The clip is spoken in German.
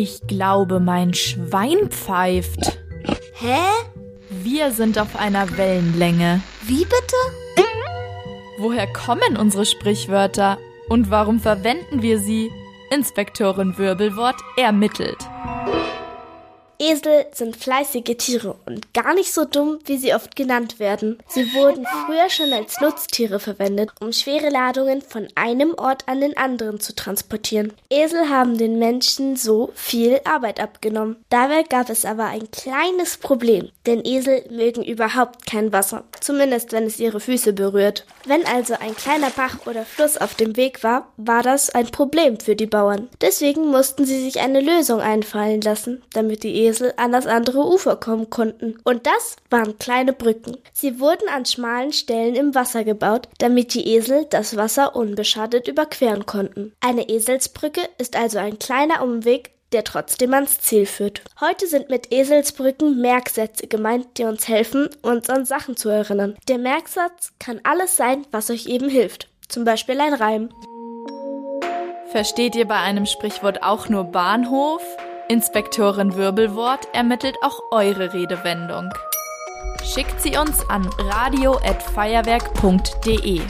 Ich glaube, mein Schwein pfeift. Hä? Wir sind auf einer Wellenlänge. Wie bitte? Woher kommen unsere Sprichwörter und warum verwenden wir sie? Inspektorin Wirbelwort ermittelt. Esel sind fleißige Tiere und gar nicht so dumm, wie sie oft genannt werden. Sie wurden früher schon als Nutztiere verwendet, um schwere Ladungen von einem Ort an den anderen zu transportieren. Esel haben den Menschen so viel Arbeit abgenommen. Dabei gab es aber ein kleines Problem, denn Esel mögen überhaupt kein Wasser, zumindest wenn es ihre Füße berührt. Wenn also ein kleiner Bach oder Fluss auf dem Weg war, war das ein Problem für die Bauern. Deswegen mussten sie sich eine Lösung einfallen lassen, damit die Esel an das andere Ufer kommen konnten. Und das waren kleine Brücken. Sie wurden an schmalen Stellen im Wasser gebaut, damit die Esel das Wasser unbeschadet überqueren konnten. Eine Eselsbrücke ist also ein kleiner Umweg, der trotzdem ans Ziel führt. Heute sind mit Eselsbrücken Merksätze gemeint, die uns helfen, uns an Sachen zu erinnern. Der Merksatz kann alles sein, was euch eben hilft. Zum Beispiel ein Reim. Versteht ihr bei einem Sprichwort auch nur Bahnhof? Inspektorin Wirbelwort ermittelt auch eure Redewendung. Schickt sie uns an radio@feuerwerk.de.